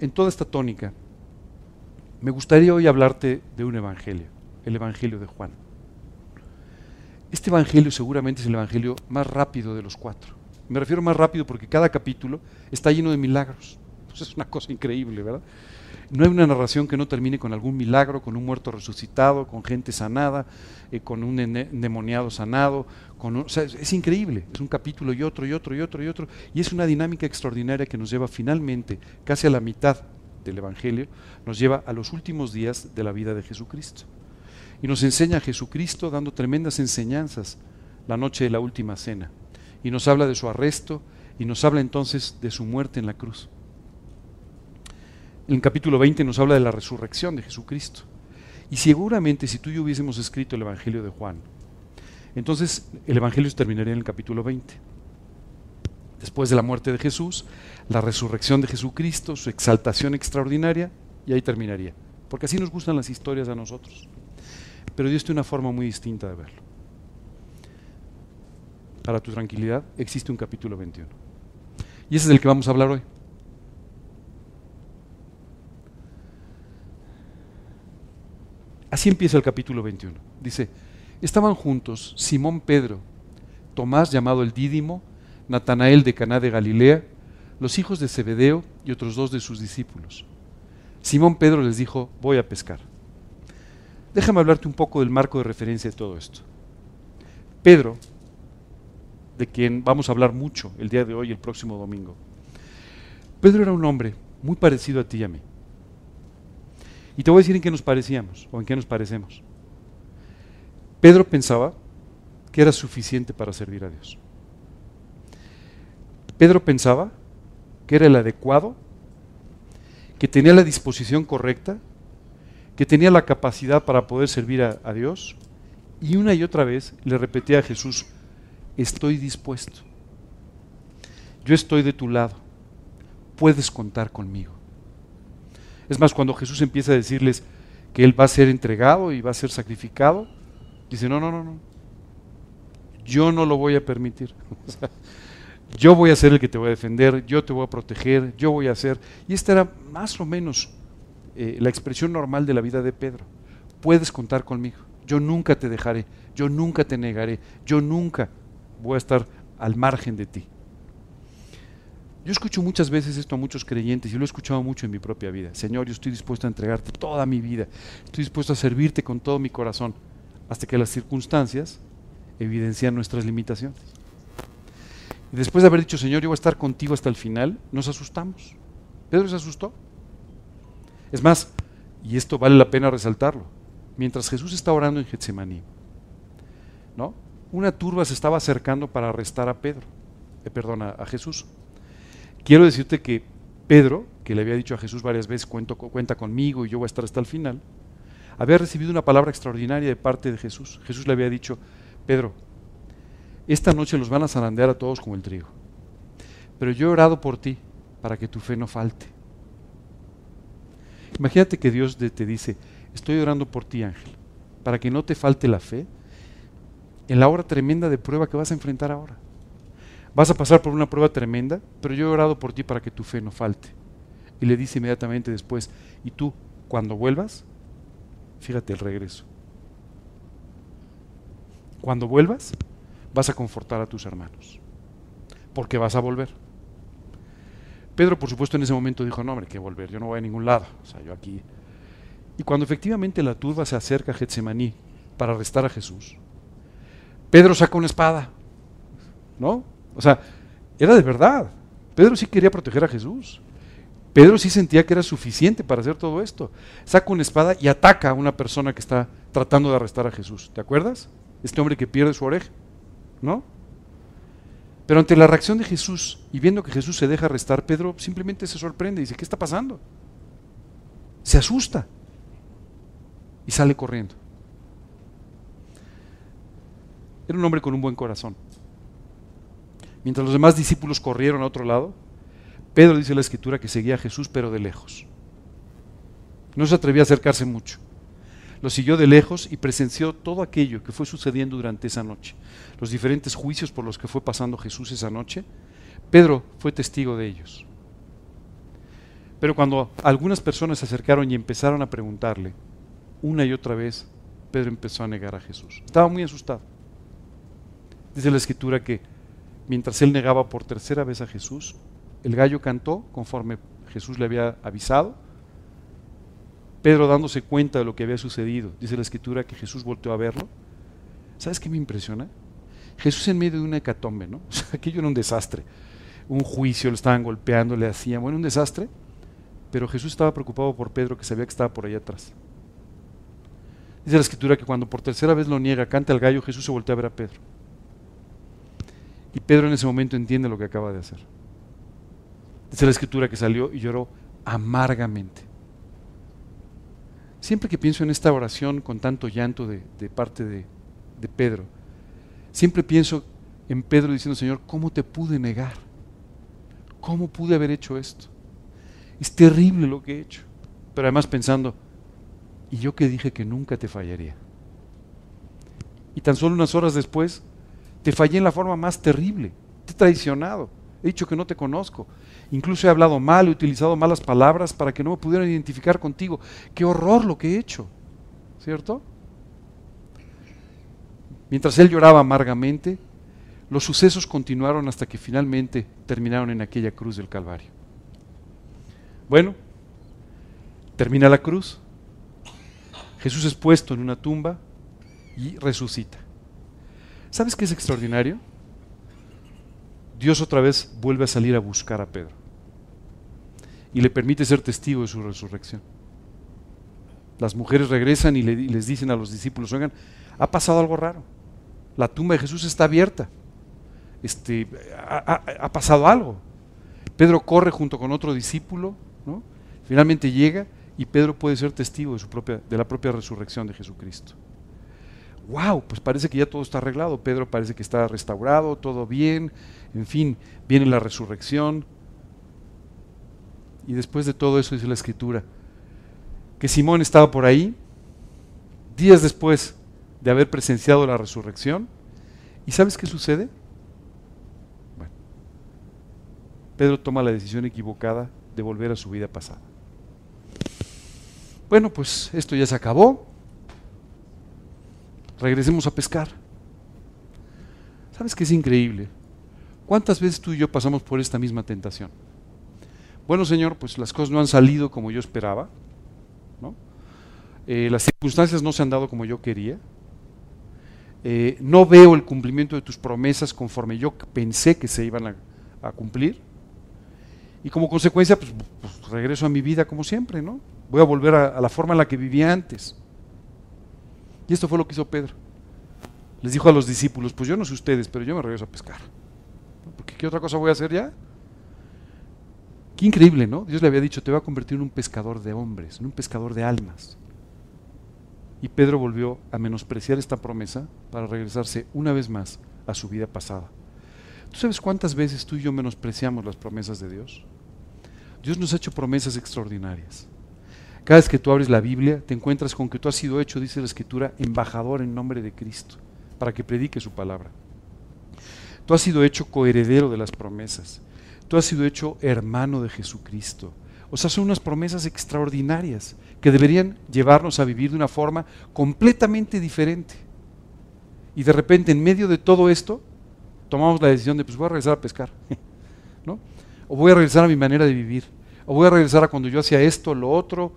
En toda esta tónica, me gustaría hoy hablarte de un evangelio, el evangelio de Juan. Este evangelio seguramente es el evangelio más rápido de los cuatro. Me refiero más rápido porque cada capítulo está lleno de milagros. es una cosa increíble, ¿verdad? No hay una narración que no termine con algún milagro, con un muerto resucitado, con gente sanada, eh, con un endemoniado sanado. Con es, increíble, es un capítulo y otro y otro y otro y otro. Y es una dinámica extraordinaria que nos lleva finalmente, casi a la mitad del Evangelio, nos lleva a los últimos días de la vida de Jesucristo. Y nos enseña a Jesucristo dando tremendas enseñanzas la noche de la última cena. Y nos habla de su arresto y nos habla entonces de su muerte en la cruz. En el capítulo 20 nos habla de la resurrección de Jesucristo. Y seguramente si tú y yo hubiésemos escrito el Evangelio de Juan, entonces el Evangelio terminaría en el capítulo 20. Después de la muerte de Jesús, la resurrección de Jesucristo, su exaltación extraordinaria, y ahí terminaría. Porque así nos gustan las historias a nosotros. Pero Dios tiene una forma muy distinta de verlo. Para tu tranquilidad, existe un capítulo 21. Y ese es el que vamos a hablar hoy. Así empieza el capítulo 21. Dice, estaban juntos Simón Pedro, Tomás llamado el Dídimo, Natanael de Caná de Galilea, los hijos de Zebedeo y otros dos de sus discípulos. Simón Pedro les dijo, voy a pescar. Déjame hablarte un poco del marco de referencia de todo esto. Pedro, de quien vamos a hablar mucho el día de hoy el próximo domingo. Pedro era un hombre muy parecido a ti y a mí. Y te voy a decir en qué nos parecíamos o en qué nos parecemos. Pedro pensaba que era suficiente para servir a Dios. Pedro pensaba que era el adecuado, que tenía la disposición correcta, que tenía la capacidad para poder servir a, Dios. Y una y otra vez le repetía a Jesús, estoy dispuesto. Yo estoy de tu lado. Puedes contar conmigo. Es más, cuando Jesús empieza a decirles que Él va a ser entregado y va a ser sacrificado, dice, no, no, no, no. Yo no lo voy a permitir. yo voy a ser el que te voy a defender, yo te voy a proteger, yo voy a hacer. Y esta era más o menos eh, la expresión normal de la vida de Pedro. Puedes contar conmigo. Yo nunca te dejaré, yo nunca te negaré, yo nunca voy a estar al margen de ti. Yo escucho muchas veces esto a muchos creyentes y lo he escuchado mucho en mi propia vida. Señor, yo estoy dispuesto a entregarte toda mi vida, estoy dispuesto a servirte con todo mi corazón, hasta que las circunstancias evidencian nuestras limitaciones. Después de haber dicho, Señor, yo voy a estar contigo hasta el final, nos asustamos. Pedro se asustó. Es más, y esto vale la pena resaltarlo, mientras Jesús está orando en Getsemaní, ¿no? Una turba se estaba acercando para arrestar a Pedro, eh, perdón, a Jesús. Quiero decirte que Pedro, que le había dicho a Jesús varias veces, cuenta conmigo y yo voy a estar hasta el final, había recibido una palabra extraordinaria de parte de Jesús. Jesús le había dicho, Pedro, esta noche los van a zarandear a todos como el trigo, pero yo he orado por ti para que tu fe no falte. Imagínate que Dios te dice, estoy orando por ti, Ángel, para que no te falte la fe en la hora tremenda de prueba que vas a enfrentar ahora. Vas a pasar por una prueba tremenda, pero yo he orado por ti para que tu fe no falte. Y le dice inmediatamente después, y tú, cuando vuelvas, fíjate el regreso. Cuando vuelvas, vas a confortar a tus hermanos, porque vas a volver. Pedro, por supuesto, en ese momento dijo, no, hombre, que volver, yo no voy a ningún lado, o sea, yo aquí. Y cuando efectivamente la turba se acerca a Getsemaní para arrestar a Jesús, Pedro saca una espada, ¿no? O sea, era de verdad. Pedro sí quería proteger a Jesús. Pedro sí sentía que era suficiente para hacer todo esto. Saca una espada y ataca a una persona que está tratando de arrestar a Jesús. ¿Te acuerdas? Este hombre que pierde su oreja. ¿No? Pero ante la reacción de Jesús y viendo que Jesús se deja arrestar, Pedro simplemente se sorprende y dice, ¿qué está pasando? Se asusta y sale corriendo. Era un hombre con un buen corazón. Mientras los demás discípulos corrieron a otro lado, Pedro dice la escritura que seguía a Jesús pero de lejos. No se atrevía a acercarse mucho. Lo siguió de lejos y presenció todo aquello que fue sucediendo durante esa noche. Los diferentes juicios por los que fue pasando Jesús esa noche. Pedro fue testigo de ellos. Pero cuando algunas personas se acercaron y empezaron a preguntarle, una y otra vez, Pedro empezó a negar a Jesús. Estaba muy asustado. Dice la escritura que mientras él negaba por tercera vez a Jesús, el gallo cantó conforme Jesús le había avisado. Pedro dándose cuenta de lo que había sucedido, dice la escritura que Jesús volteó a verlo. ¿Sabes qué me impresiona? Jesús en medio de una hecatombe, ¿no? aquello era un desastre. Un juicio, lo estaban golpeando, le hacían, bueno, un desastre. Pero Jesús estaba preocupado por Pedro, que sabía que estaba por allá atrás. Dice la escritura que cuando por tercera vez lo niega, canta el gallo, Jesús se voltea a ver a Pedro. Y Pedro en ese momento entiende lo que acaba de hacer. Dice la escritura que salió y lloró amargamente. Siempre que pienso en esta oración con tanto llanto de, parte de, de Pedro, siempre pienso en Pedro diciendo, Señor, ¿cómo te pude negar? ¿Cómo pude haber hecho esto? Es terrible lo que he hecho. Pero además pensando, y yo que dije que nunca te fallaría. Y tan solo unas horas después, te fallé en la forma más terrible. Te he traicionado. He dicho que no te conozco. Incluso he hablado mal, he utilizado malas palabras para que no me pudieran identificar contigo. Qué horror lo que he hecho. ¿Cierto? Mientras él lloraba amargamente, los sucesos continuaron hasta que finalmente terminaron en aquella cruz del Calvario. Bueno, termina la cruz. Jesús es puesto en una tumba y resucita. ¿Sabes qué es extraordinario? Dios otra vez vuelve a salir a buscar a Pedro y le permite ser testigo de su resurrección. Las mujeres regresan y, les dicen a los discípulos, oigan, ha pasado algo raro. La tumba de Jesús está abierta. Este, ha, pasado algo. Pedro corre junto con otro discípulo, ¿no? finalmente llega y Pedro puede ser testigo de, su propia, de la propia resurrección de Jesucristo. ¡Wow! Pues parece que ya todo está arreglado. Pedro parece que está restaurado, todo bien. En fin, viene la resurrección. Y después de todo eso dice la escritura, que Simón estaba por ahí, días después de haber presenciado la resurrección. ¿Y sabes qué sucede? Bueno, Pedro toma la decisión equivocada de volver a su vida pasada. Bueno, pues esto ya se acabó. Regresemos a pescar. ¿Sabes qué es increíble? ¿Cuántas veces tú y yo pasamos por esta misma tentación? Bueno, Señor, pues las cosas no han salido como yo esperaba. ¿no? Eh, las circunstancias no se han dado como yo quería. Eh, no veo el cumplimiento de tus promesas conforme yo pensé que se iban a, cumplir. Y como consecuencia, pues, pues, regreso a mi vida como siempre, ¿no? voy a volver a, la forma en la que vivía antes. Y esto fue lo que hizo Pedro. Les dijo a los discípulos, pues yo no sé ustedes, pero yo me regreso a pescar. ¿qué otra cosa voy a hacer ya? Increíble, ¿no? Dios le había dicho, te voy a convertir en un pescador de hombres, en un pescador de almas. Y Pedro volvió a menospreciar esta promesa para regresarse una vez más a su vida pasada. ¿Tú sabes cuántas veces tú y yo menospreciamos las promesas de Dios? Dios nos ha hecho promesas extraordinarias. Cada vez que tú abres la Biblia, te encuentras con que tú has sido hecho, dice la Escritura, embajador en nombre de Cristo, para que predique su palabra. Tú has sido hecho coheredero de las promesas. Tú has sido hecho hermano de Jesucristo. O sea, son unas promesas extraordinarias que deberían llevarnos a vivir de una forma completamente diferente. Y de repente, en medio de todo esto, tomamos la decisión de, pues voy a regresar a pescar, ¿no? O voy a regresar a mi manera de vivir, o voy a regresar a cuando yo hacía esto, lo otro,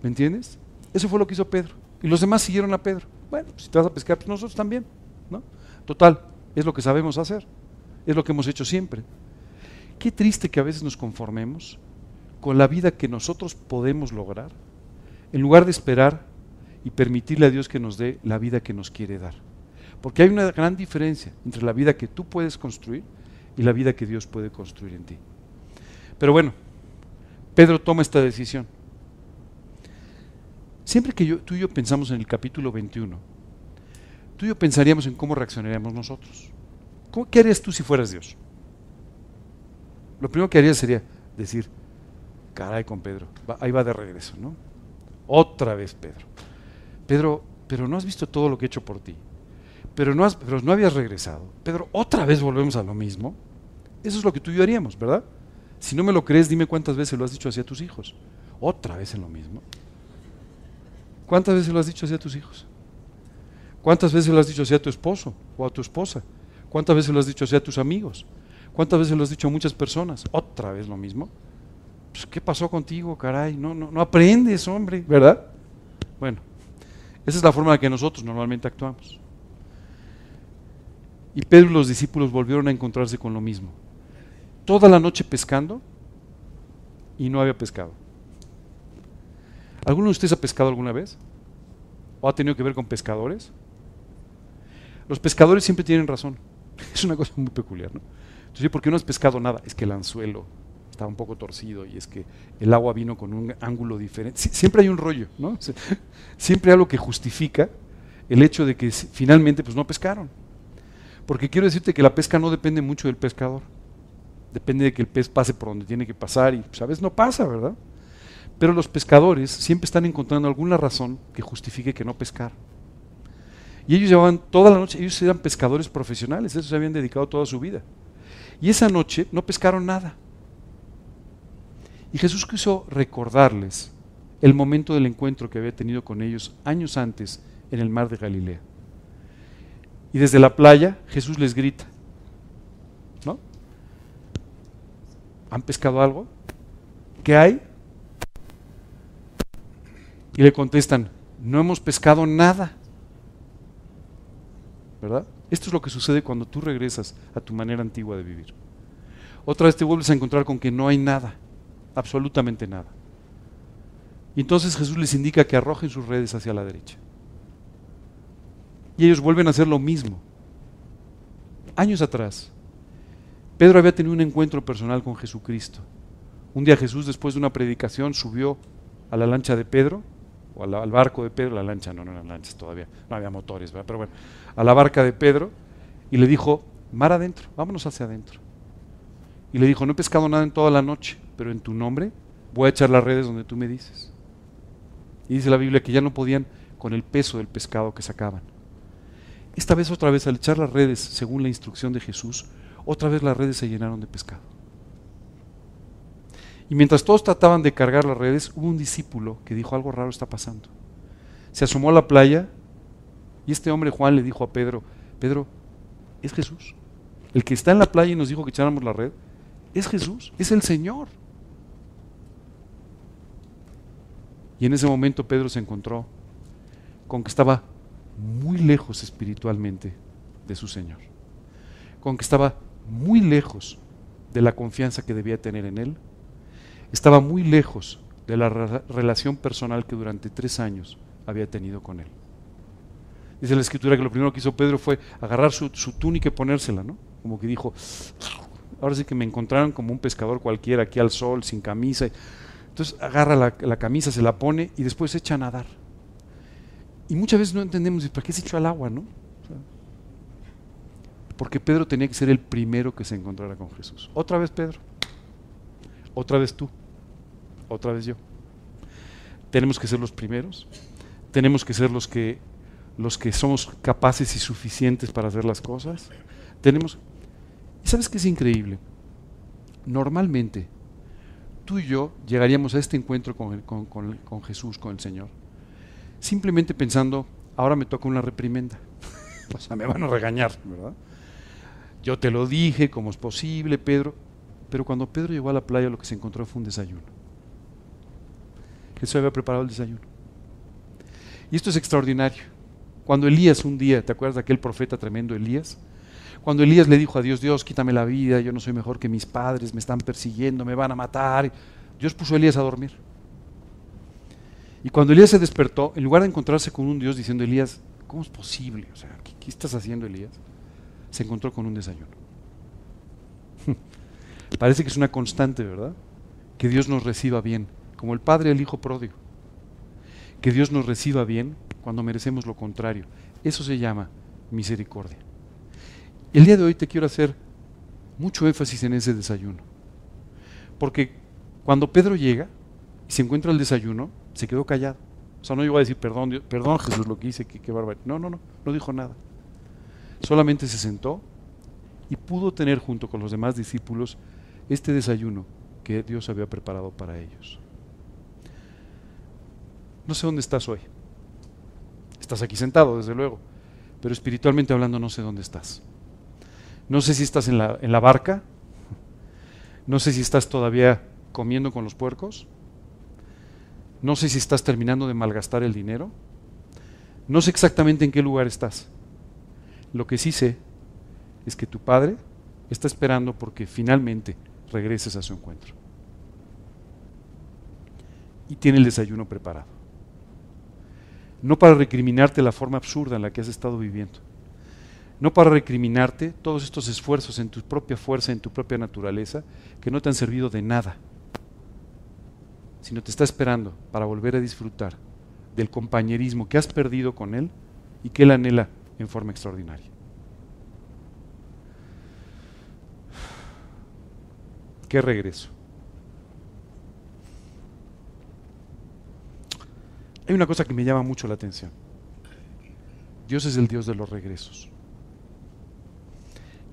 ¿Me entiendes? Eso fue lo que hizo Pedro. Y los demás siguieron a Pedro. Bueno, si te vas a pescar, pues nosotros también. ¿no? Total, es lo que sabemos hacer. Es lo que hemos hecho siempre. Qué triste que a veces nos conformemos con la vida que nosotros podemos lograr, en lugar de esperar y permitirle a Dios que nos dé la vida que nos quiere dar. Porque hay una gran diferencia entre la vida que tú puedes construir y la vida que Dios puede construir en ti. Pero bueno, Pedro toma esta decisión. Siempre que tú y yo pensamos en el capítulo 21, tú y yo pensaríamos en cómo reaccionaríamos nosotros. ¿Qué harías tú si fueras Dios? Lo primero que harías sería decir, caray con Pedro, ahí va de regreso, ¿no? Otra vez Pedro. Pedro, pero no has visto todo lo que he hecho por ti. Pero no, has, pero no habías regresado. Pedro, otra vez volvemos a lo mismo. Eso es lo que tú y yo haríamos, ¿verdad? Si no me lo crees, dime cuántas veces lo has dicho hacia tus hijos. Otra vez en lo mismo. ¿Cuántas veces lo has dicho así a tus hijos? ¿Cuántas veces lo has dicho así a tu esposo o a tu esposa? ¿Cuántas veces lo has dicho así a tus amigos? ¿Cuántas veces lo has dicho a muchas personas? Otra vez lo mismo. Pues, ¿Qué pasó contigo, caray? No, no, no aprendes, hombre, ¿verdad? Bueno, esa es la forma en la que nosotros normalmente actuamos. Y Pedro y los discípulos volvieron a encontrarse con lo mismo. Toda la noche pescando y no había pescado. ¿Alguno de ustedes ha pescado alguna vez? ¿O ha tenido que ver con pescadores? Los pescadores siempre tienen razón. Es una cosa muy peculiar, ¿no? Entonces, ¿por qué no has pescado nada? Es que el anzuelo estaba un poco torcido y es que el agua vino con un ángulo diferente. siempre hay un rollo, ¿no? siempre hay algo que justifica el hecho de que finalmente pues no pescaron. Porque quiero decirte que la pesca no depende mucho del pescador. Depende de que el pez pase por donde tiene que pasar y pues, a veces no pasa, ¿verdad? Pero los pescadores siempre están encontrando alguna razón que justifique que no pescar. Y ellos llevaban toda la noche, ellos eran pescadores profesionales, eso se habían dedicado toda su vida. Y esa noche no pescaron nada. Y Jesús quiso recordarles el momento del encuentro que había tenido con ellos años antes en el mar de Galilea. Y desde la playa Jesús les grita, ¿no? ¿Han pescado algo? ¿Qué hay? Y le contestan, no hemos pescado nada. ¿Verdad? Esto es lo que sucede cuando tú regresas a tu manera antigua de vivir. Otra vez te vuelves a encontrar con que no hay nada, absolutamente nada. Y entonces Jesús les indica que arrojen sus redes hacia la derecha. Y ellos vuelven a hacer lo mismo. Años atrás, Pedro había tenido un encuentro personal con Jesucristo. Un día Jesús, después de una predicación, subió a la lancha de Pedro, o al, barco de Pedro, la lancha, no, no eran lanchas todavía, no había motores, pero bueno, a la barca de Pedro, y le dijo, mar adentro, vámonos hacia adentro. Y le dijo, no he pescado nada en toda la noche, pero en tu nombre voy a echar las redes donde tú me dices. Y dice la Biblia que ya no podían con el peso del pescado que sacaban. Esta vez otra vez al echar las redes, según la instrucción de Jesús, otra vez las redes se llenaron de pescado. Y mientras todos trataban de cargar las redes, hubo un discípulo que dijo algo raro está pasando. Se asomó a la playa y este hombre Juan le dijo a Pedro, Pedro, es Jesús. El que está en la playa y nos dijo que echáramos la red, es Jesús, es el Señor. Y en ese momento Pedro se encontró con que estaba muy lejos espiritualmente de su Señor, con que estaba muy lejos de la confianza que debía tener en Él, estaba muy lejos de la relación personal que durante tres años había tenido con Él. Dice la escritura que lo primero que hizo Pedro fue agarrar su, túnica y ponérsela, ¿no? Como que dijo, ahora sí que me encontraron como un pescador cualquiera aquí al sol, sin camisa. Entonces agarra la, la camisa, se la pone y después se echa a nadar. Y muchas veces no entendemos, ¿para qué se echó al agua, no? porque Pedro tenía que ser el primero que se encontrara con Jesús. Otra vez Pedro, otra vez tú, otra vez yo. Tenemos que ser los primeros, tenemos que ser los que, los que somos capaces y suficientes para hacer las cosas. Tenemos, ¿y sabes qué es increíble? Normalmente, tú y yo llegaríamos a este encuentro con, con Jesús, con el Señor, simplemente pensando, ahora me toca una reprimenda. o sea, me van a regañar, ¿verdad? Yo te lo dije, ¿cómo es posible, Pedro? Pero cuando Pedro llegó a la playa lo que se encontró fue un desayuno. Jesús había preparado el desayuno. Y esto es extraordinario. Cuando Elías un día, ¿te acuerdas de aquel profeta tremendo Elías? Cuando Elías le dijo a Dios, Dios, quítame la vida, yo no soy mejor que mis padres, me están persiguiendo, me van a matar. Dios puso a Elías a dormir. Y cuando Elías se despertó, en lugar de encontrarse con un Dios diciendo, Elías, ¿cómo es posible? O sea, ¿qué, estás haciendo, Elías? Se encontró con un desayuno. Parece que es una constante, ¿verdad? Que Dios nos reciba bien, como el Padre el Hijo pródigo. Que Dios nos reciba bien cuando merecemos lo contrario. Eso se llama misericordia. El día de hoy te quiero hacer mucho énfasis en ese desayuno. Porque cuando Pedro llega y se encuentra el desayuno, se quedó callado. O sea, no llegó a decir, perdón, perdón Jesús, lo que hice, qué, qué bárbaro. No, no, no, no dijo nada. Solamente se sentó y pudo tener junto con los demás discípulos este desayuno que Dios había preparado para ellos. No sé dónde estás hoy. Estás aquí sentado, desde luego, pero espiritualmente hablando no sé dónde estás. No sé si estás en la, en la barca, no sé si estás todavía comiendo con los puercos, no sé si estás terminando de malgastar el dinero. No sé exactamente en qué lugar estás. Lo que sí sé es que tu padre está esperando porque finalmente regreses a su encuentro. Y tiene el desayuno preparado. No para recriminarte la forma absurda en la que has estado viviendo. no para recriminarte todos estos esfuerzos en tu propia fuerza, en tu propia naturaleza, que no te han servido de nada, sino te está esperando para volver a disfrutar del compañerismo que has perdido con Él y que Él anhela en forma extraordinaria. ¿Qué regreso? Hay una cosa que me llama mucho la atención. Dios es el Dios de los regresos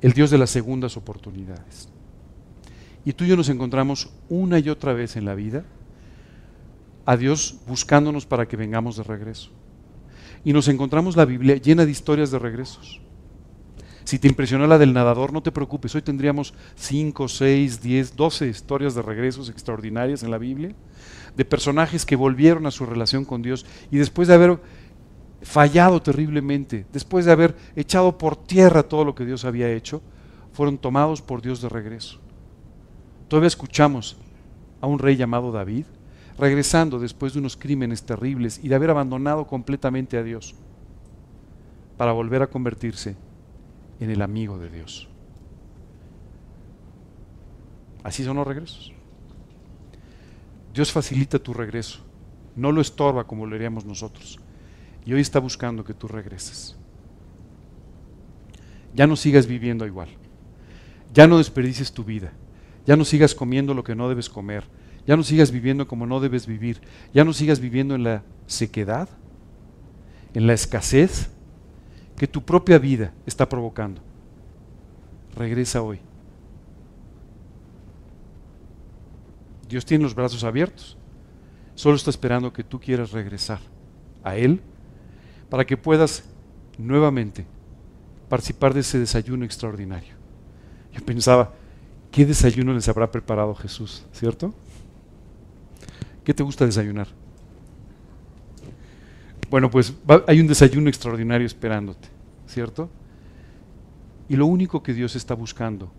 el Dios de las segundas oportunidades. Y tú y yo nos encontramos una y otra vez en la vida a Dios buscándonos para que vengamos de regreso. Y nos encontramos la Biblia llena de historias de regresos. Si te impresionó la del nadador, no te preocupes. Hoy tendríamos 5, 6, 10, 12 historias de regresos extraordinarias en la Biblia, de personajes que volvieron a su relación con Dios y después de haber fallado terriblemente, después de haber echado por tierra todo lo que Dios había hecho, fueron tomados por Dios de regreso. Todavía escuchamos a un rey llamado David regresando después de unos crímenes terribles y de haber abandonado completamente a Dios para volver a convertirse en el amigo de Dios. Así son los regresos. Dios facilita tu regreso, no lo estorba como lo haríamos nosotros. Y hoy está buscando que tú regreses. Ya no sigas viviendo igual. Ya no desperdicies tu vida. Ya no sigas comiendo lo que no debes comer. Ya no sigas viviendo como no debes vivir. Ya no sigas viviendo en la sequedad, en la escasez que tu propia vida está provocando. Regresa hoy. Dios tiene los brazos abiertos. Solo está esperando que tú quieras regresar a Él para que puedas nuevamente participar de ese desayuno extraordinario. Yo pensaba, ¿qué desayuno les habrá preparado Jesús? ¿Cierto? ¿Qué te gusta desayunar? Bueno, pues hay un desayuno extraordinario esperándote, ¿cierto? Y lo único que Dios está buscando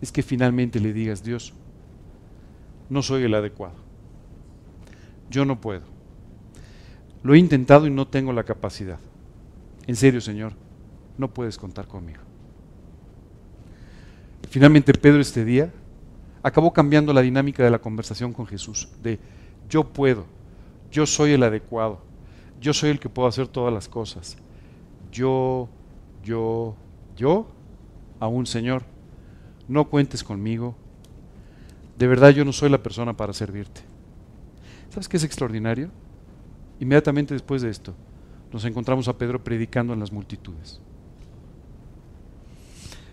es que finalmente le digas, Dios, no soy el adecuado. Yo no puedo. Lo he intentado y no tengo la capacidad. En serio, Señor, no puedes contar conmigo. Finalmente Pedro este día acabó cambiando la dinámica de la conversación con Jesús, de yo puedo, yo soy el adecuado, yo soy el que puedo hacer todas las cosas. Yo, yo, yo, aún Señor, no cuentes conmigo. De verdad yo no soy la persona para servirte. ¿Sabes qué es extraordinario? Inmediatamente después de esto, nos encontramos a Pedro predicando en las multitudes.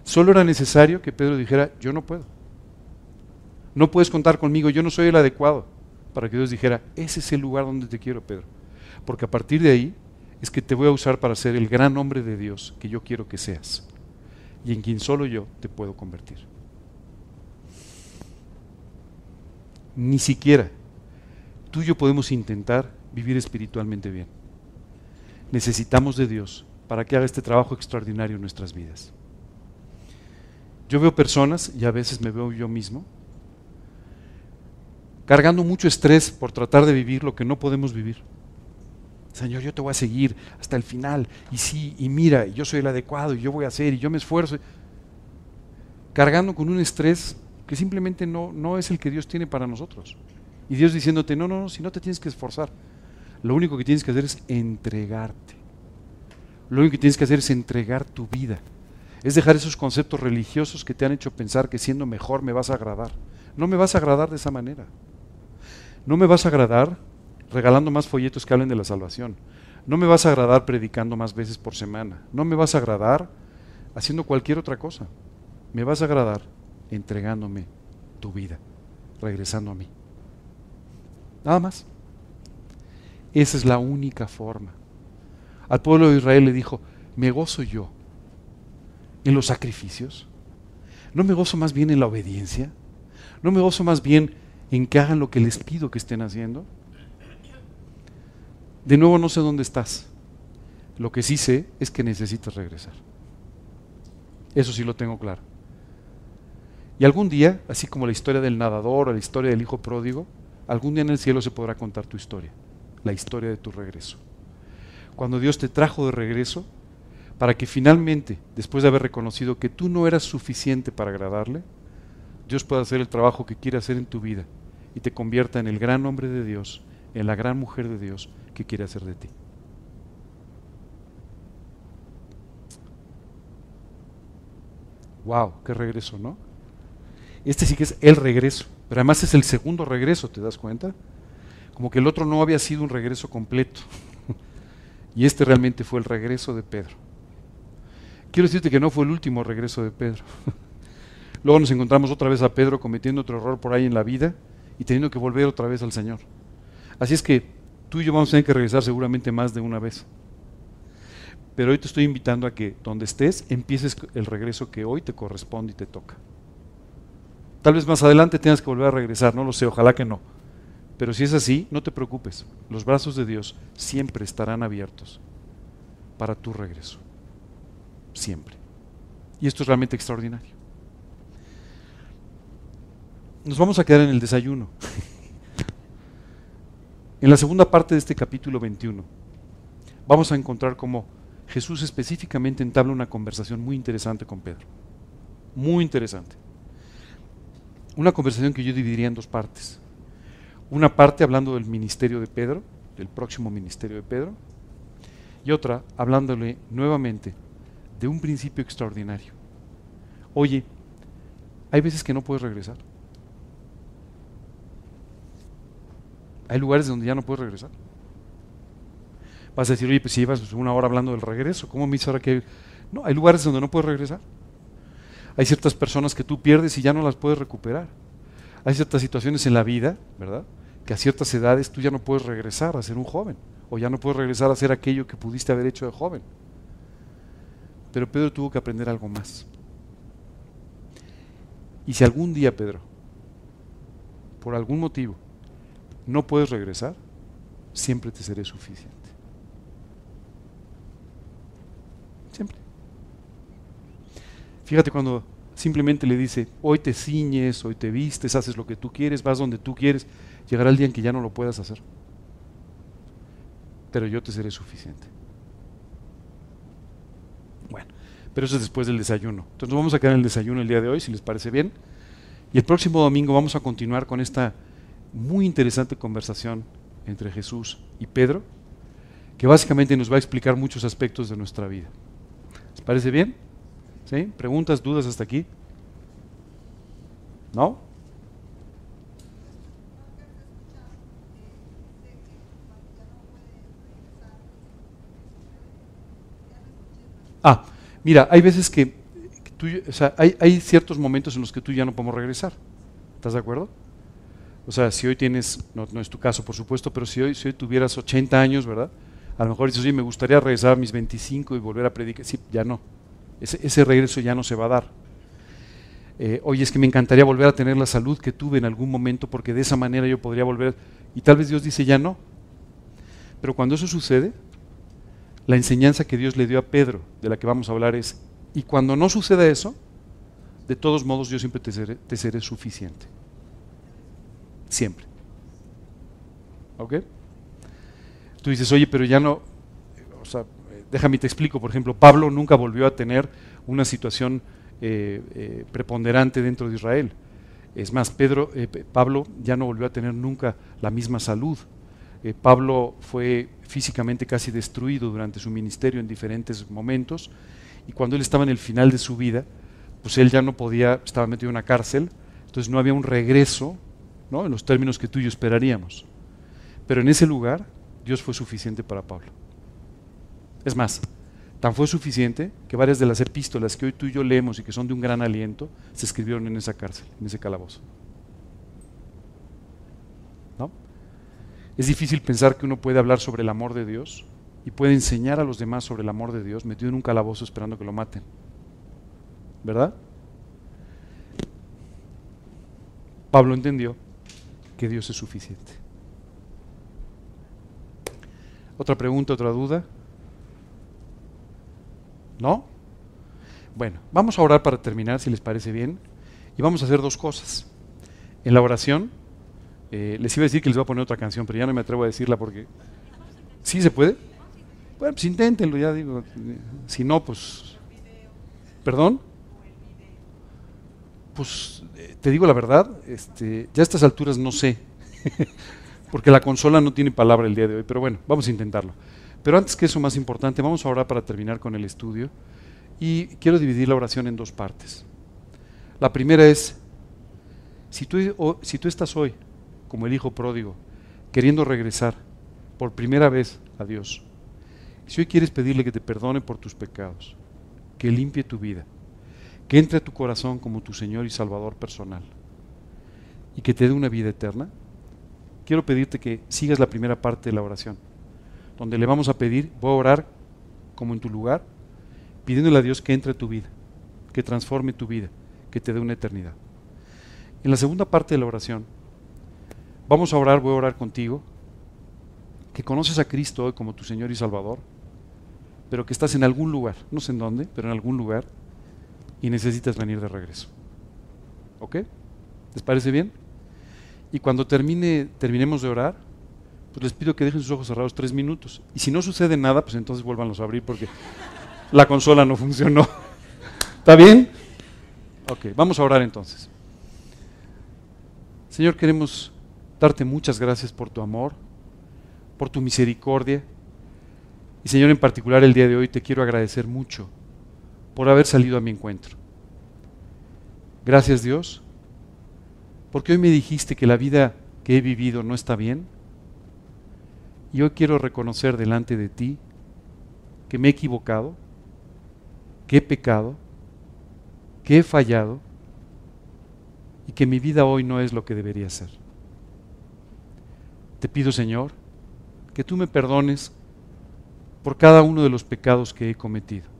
Solo era necesario que Pedro dijera, yo no puedo. No puedes contar conmigo, yo no soy el adecuado. Para que Dios dijera, ese es el lugar donde te quiero, Pedro. Porque a partir de ahí es que te voy a usar para ser el gran hombre de Dios que yo quiero que seas. Y en quien solo yo te puedo convertir. Ni siquiera tú y yo podemos intentar vivir espiritualmente bien. Necesitamos de Dios para que haga este trabajo extraordinario en nuestras vidas. Yo veo personas, y a veces me veo yo mismo, cargando mucho estrés por tratar de vivir lo que no podemos vivir. Señor, yo te voy a seguir hasta el final, y sí, y mira, yo soy el adecuado, y yo voy a hacer, y yo me esfuerzo. Cargando con un estrés que simplemente no, no es el que Dios tiene para nosotros. Y Dios diciéndote, no, no, no, si no te tienes que esforzar. Lo único que tienes que hacer es entregarte. Lo único que tienes que hacer es entregar tu vida. Es dejar esos conceptos religiosos que te han hecho pensar que siendo mejor me vas a agradar. No me vas a agradar de esa manera. No me vas a agradar regalando más folletos que hablen de la salvación. No me vas a agradar predicando más veces por semana. No me vas a agradar haciendo cualquier otra cosa. Me vas a agradar entregándome tu vida, regresando a mí. Nada más. Esa es la única forma. Al pueblo de Israel le dijo, me gozo yo en los sacrificios. ¿No me gozo más bien en la obediencia? ¿No me gozo más bien en que hagan lo que les pido que estén haciendo? De nuevo no sé dónde estás. Lo que sí sé es que necesitas regresar. Eso sí lo tengo claro. Y algún día, así como la historia del nadador o la historia del hijo pródigo, algún día en el cielo se podrá contar tu historia la historia de tu regreso. Cuando Dios te trajo de regreso, para que finalmente, después de haber reconocido que tú no eras suficiente para agradarle, Dios pueda hacer el trabajo que quiere hacer en tu vida y te convierta en el gran hombre de Dios, en la gran mujer de Dios que quiere hacer de ti. Wow, qué regreso, ¿no? Este sí que es el regreso, pero además es el segundo regreso, ¿te das cuenta? Como que el otro no había sido un regreso completo. y este realmente fue el regreso de Pedro. Quiero decirte que no fue el último regreso de Pedro. Luego nos encontramos otra vez a Pedro cometiendo otro error por ahí en la vida y teniendo que volver otra vez al Señor. Así es que tú y yo vamos a tener que regresar seguramente más de una vez. Pero hoy te estoy invitando a que donde estés empieces el regreso que hoy te corresponde y te toca. Tal vez más adelante tengas que volver a regresar, no lo sé, ojalá que no. Pero si es así, no te preocupes. Los brazos de Dios siempre estarán abiertos para tu regreso. Siempre. Y esto es realmente extraordinario. Nos vamos a quedar en el desayuno. en la segunda parte de este capítulo 21, vamos a encontrar cómo Jesús específicamente entabla una conversación muy interesante con Pedro. Muy interesante. Una conversación que yo dividiría en dos partes. Una parte hablando del ministerio de Pedro, del próximo ministerio de Pedro, y otra hablándole nuevamente de un principio extraordinario. Oye, hay veces que no puedes regresar. Hay lugares donde ya no puedes regresar. Vas a decir, oye, pues si llevas una hora hablando del regreso, ¿cómo me dice ahora que.? No, hay lugares donde no puedes regresar. Hay ciertas personas que tú pierdes y ya no las puedes recuperar. Hay ciertas situaciones en la vida, ¿verdad? Que a ciertas edades tú ya no puedes regresar a ser un joven. O ya no puedes regresar a hacer aquello que pudiste haber hecho de joven. Pero Pedro tuvo que aprender algo más. Y si algún día, Pedro, por algún motivo, no puedes regresar, siempre te seré suficiente. Siempre. Fíjate cuando simplemente le dice, hoy te ciñes, hoy te vistes, haces lo que tú quieres, vas donde tú quieres, llegará el día en que ya no lo puedas hacer. Pero yo te seré suficiente. Bueno, pero eso es después del desayuno. Entonces vamos a quedar en el desayuno el día de hoy, si les parece bien. Y el próximo domingo vamos a continuar con esta muy interesante conversación entre Jesús y Pedro, que básicamente nos va a explicar muchos aspectos de nuestra vida. ¿Les parece bien? ¿Sí? ¿Preguntas, dudas hasta aquí? ¿No? Ah, mira, hay veces que, tú, o sea, hay, hay ciertos momentos en los que tú ya no podemos regresar. ¿Estás de acuerdo? O sea, si hoy tienes, no, no, es tu caso por supuesto, pero si hoy, si hoy tuvieras 80 años, ¿verdad? A lo mejor dices, oye, me gustaría regresar a mis 25 y volver a predicar. Sí, ya no. Ese, regreso ya no se va a dar. Eh, oye, es que me encantaría volver a tener la salud que tuve en algún momento porque de esa manera yo podría volver. Y tal vez Dios dice, ya no. Pero cuando eso sucede, la enseñanza que Dios le dio a Pedro, de la que vamos a hablar, es, y cuando no suceda eso, de todos modos yo siempre te seré, te seré suficiente. Siempre. ¿Ok? Tú dices, oye, pero ya no, o sea, déjame te explico, por ejemplo, Pablo nunca volvió a tener una situación eh, eh, preponderante dentro de Israel. Es más, Pedro, eh, Pablo ya no volvió a tener nunca la misma salud. Pablo fue físicamente casi destruido durante su ministerio en diferentes momentos y cuando él estaba en el final de su vida, pues él ya no podía, estaba metido en una cárcel, entonces no había un regreso ¿no? en los términos que tú y yo esperaríamos. Pero en ese lugar Dios fue suficiente para Pablo. Es más, tan fue suficiente que varias de las epístolas que hoy tú y yo leemos y que son de un gran aliento, se escribieron en esa cárcel, en ese calabozo. ¿No? Es difícil pensar que uno puede hablar sobre el amor de Dios y puede enseñar a los demás sobre el amor de Dios metido en un calabozo esperando que lo maten. ¿Verdad? Pablo entendió que Dios es suficiente. ¿Otra pregunta, otra duda? ¿No? Bueno, vamos a orar para terminar, si les parece bien. Y vamos a hacer dos cosas. En la oración, eh, les iba a decir que les voy a poner otra canción, pero ya no me atrevo a decirla porque... ¿Sí se puede? Bueno, pues inténtenlo, ya digo. Si no, pues... ¿Perdón? Pues eh, te digo la verdad, este, ya a estas alturas no sé, porque la consola no tiene palabra el día de hoy, pero bueno, vamos a intentarlo. Pero antes que eso, más importante, vamos a orar para terminar con el estudio y quiero dividir la oración en dos partes. La primera es, si tú, si tú estás hoy como el hijo pródigo, queriendo regresar por primera vez a Dios, si hoy quieres pedirle que te perdone por tus pecados, que limpie tu vida, que entre a tu corazón como tu Señor y Salvador personal y que te dé una vida eterna, quiero pedirte que sigas la primera parte de la oración, donde le vamos a pedir, voy a orar como en tu lugar, pidiéndole a Dios que entre tu vida, que transforme tu vida, que te dé una eternidad. En la segunda parte de la oración, vamos a orar, voy a orar contigo, que conoces a Cristo hoy como tu Señor y Salvador, pero que estás en algún lugar, no sé en dónde, pero en algún lugar, y necesitas venir de regreso. ¿Ok? ¿Les parece bien? Y cuando termine, terminemos de orar, les pido que dejen sus ojos cerrados tres minutos. Y si no sucede nada, pues entonces vuélvanlos a abrir porque la consola no funcionó. ¿Está bien? Ok, vamos a orar entonces. Señor, queremos darte muchas gracias por tu amor, por tu misericordia. Y Señor, en particular el día de hoy te quiero agradecer mucho por haber salido a mi encuentro. Gracias Dios, porque hoy me dijiste que la vida que he vivido no está bien. Y hoy quiero reconocer delante de ti que me he equivocado, que he pecado, que he fallado y que mi vida hoy no es lo que debería ser. Te pido, Señor, que tú me perdones por cada uno de los pecados que he cometido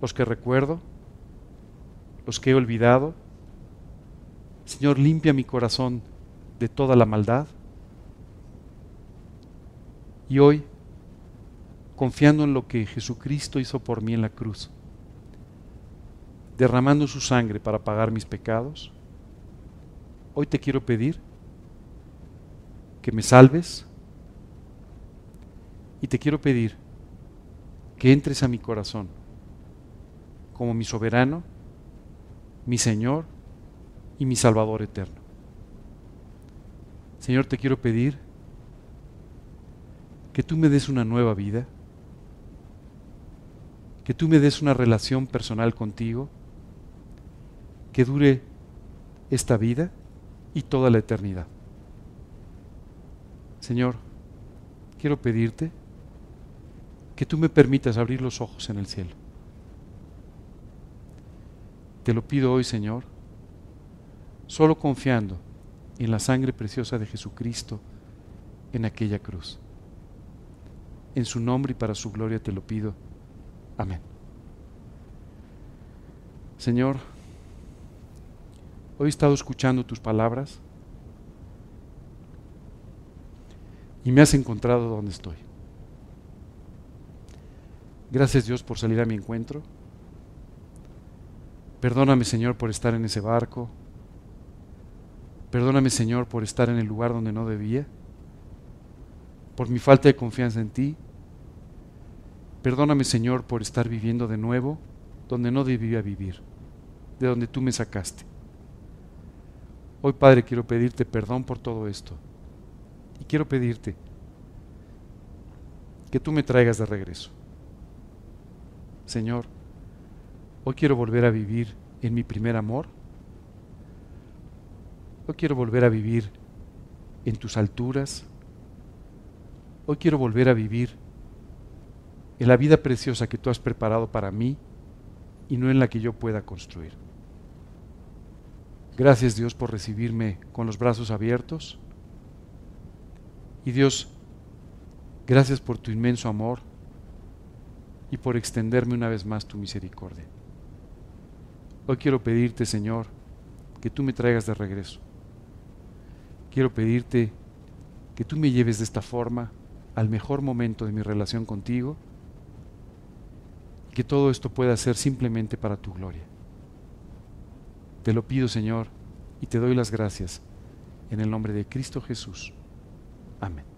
los que recuerdo, los que he olvidado. Señor, limpia mi corazón de toda la maldad. Y hoy, confiando en lo que Jesucristo hizo por mí en la cruz, derramando su sangre para pagar mis pecados, hoy te quiero pedir que me salves y te quiero pedir que entres a mi corazón como mi soberano, mi Señor y mi Salvador eterno. Señor, te quiero pedir que tú me des una nueva vida, que tú me des una relación personal contigo, que dure esta vida y toda la eternidad. Señor, quiero pedirte que tú me permitas abrir los ojos en el cielo te lo pido hoy, Señor, solo confiando en la sangre preciosa de Jesucristo en aquella cruz. En su nombre y para su gloria te lo pido. Amén. Señor, hoy he estado escuchando tus palabras y me has encontrado donde estoy. Gracias Dios por salir a mi encuentro. Perdóname, Señor, por estar en ese barco. Perdóname, Señor, por estar en el lugar donde no debía. Por mi falta de confianza en ti. Perdóname, Señor, por estar viviendo de nuevo donde no debía vivir, de donde tú me sacaste. Hoy, Padre, quiero pedirte perdón por todo esto. Y quiero pedirte que tú me traigas de regreso. Señor, Hoy quiero volver a vivir en mi primer amor. Hoy quiero volver a vivir en tus alturas. Hoy quiero volver a vivir en la vida preciosa que tú has preparado para mí y no en la que yo pueda construir. Gracias Dios por recibirme con los brazos abiertos. Y Dios, gracias por tu inmenso amor y por extenderme una vez más tu misericordia. Hoy quiero pedirte, Señor, que tú me traigas de regreso. Quiero pedirte que tú me lleves de esta forma al mejor momento de mi relación contigo que todo esto pueda ser simplemente para tu gloria. Te lo pido, Señor, y te doy las gracias en el nombre de Cristo Jesús. Amén.